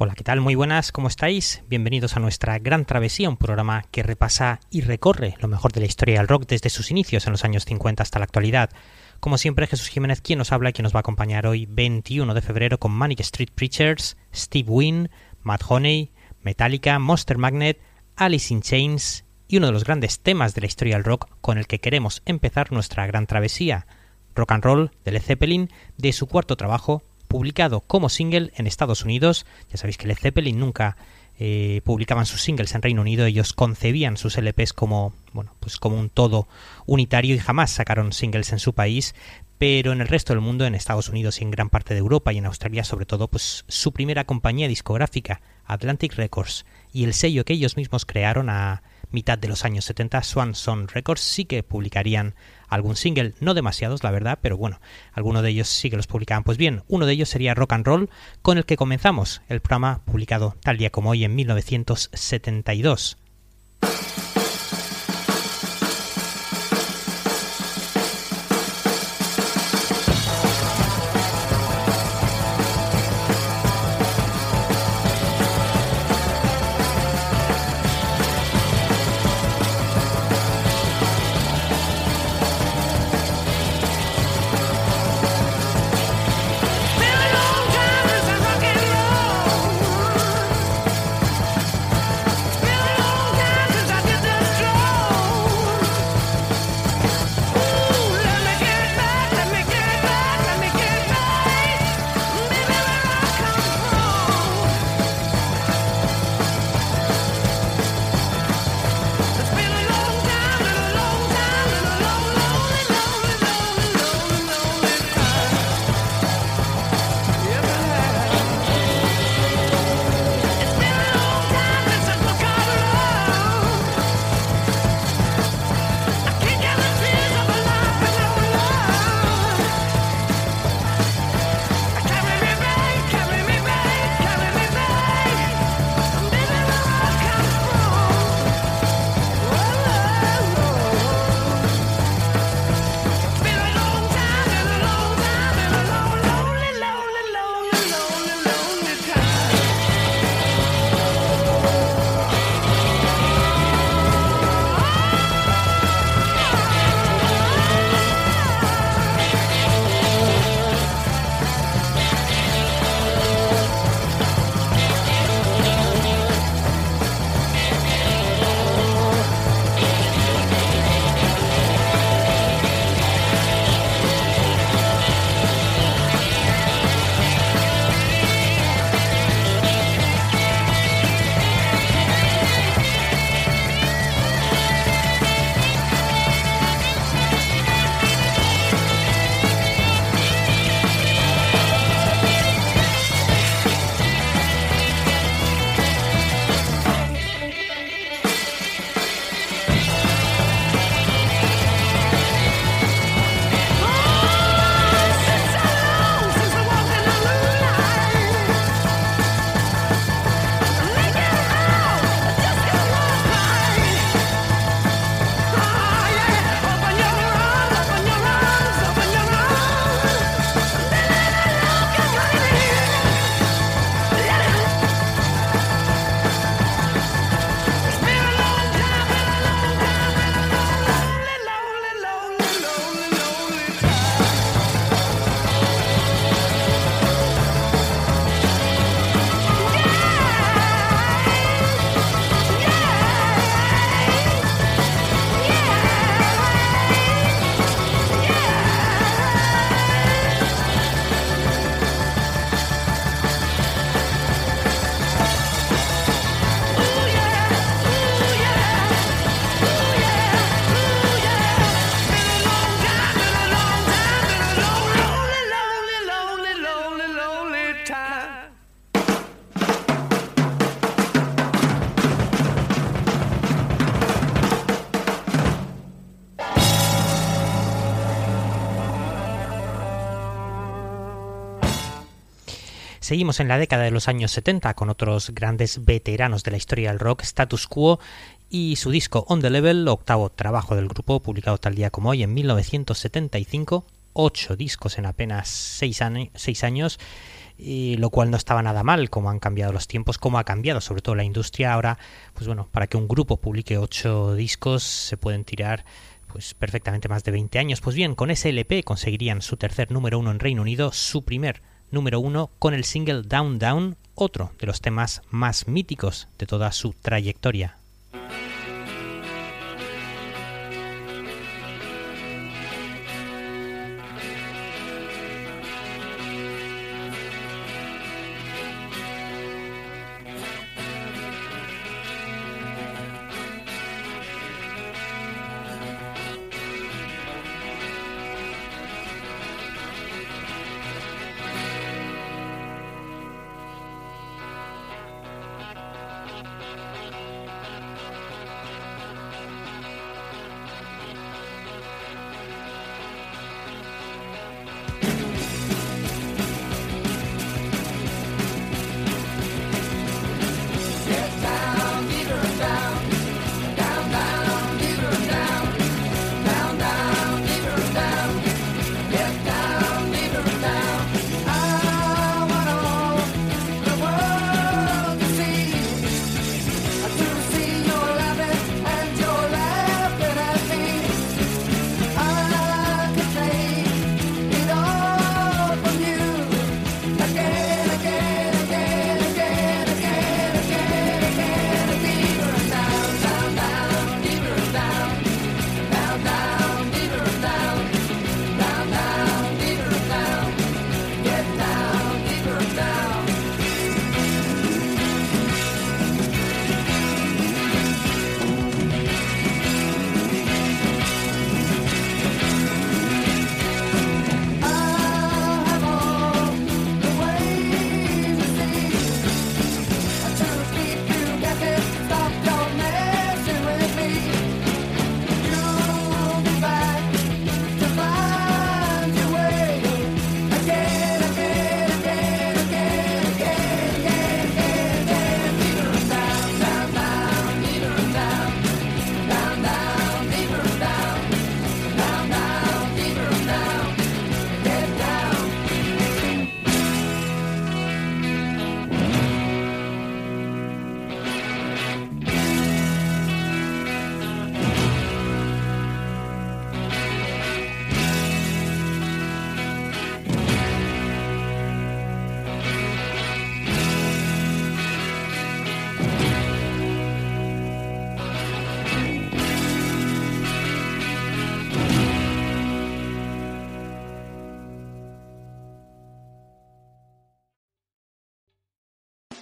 Hola, ¿qué tal? Muy buenas, ¿cómo estáis? Bienvenidos a nuestra Gran Travesía, un programa que repasa y recorre lo mejor de la historia del rock desde sus inicios en los años 50 hasta la actualidad. Como siempre, Jesús Jiménez, quien nos habla y quien nos va a acompañar hoy, 21 de febrero, con Manic Street Preachers, Steve Wynn, Matt Honey, Metallica, Monster Magnet, Alice in Chains y uno de los grandes temas de la historia del rock con el que queremos empezar nuestra gran travesía, Rock and Roll de Led Zeppelin, de su cuarto trabajo, publicado como single en Estados Unidos. Ya sabéis que Led Zeppelin nunca eh, publicaban sus singles en Reino Unido, ellos concebían sus LPs como, bueno, pues como un todo unitario y jamás sacaron singles en su país, pero en el resto del mundo, en Estados Unidos y en gran parte de Europa y en Australia sobre todo, pues su primera compañía discográfica, Atlantic Records, y el sello que ellos mismos crearon a mitad de los años 70, Swan Song Records, sí que publicarían algún single, no demasiados la verdad, pero bueno, algunos de ellos sí que los publicaban. Pues bien, uno de ellos sería Rock and Roll, con el que comenzamos el programa publicado tal día como hoy en 1972. Seguimos en la década de los años 70 con otros grandes veteranos de la historia del rock, Status Quo y su disco On the Level, octavo trabajo del grupo, publicado tal día como hoy en 1975, ocho discos en apenas seis, años y lo cual no estaba nada mal, como han cambiado los tiempos, como ha cambiado sobre todo la industria ahora, pues bueno, para que un grupo publique ocho discos se pueden tirar pues perfectamente más de 20 años. Pues bien, con ese LP conseguirían su tercer número uno en Reino Unido, su primer número uno con el single Down Down, otro de los temas más míticos de toda su trayectoria.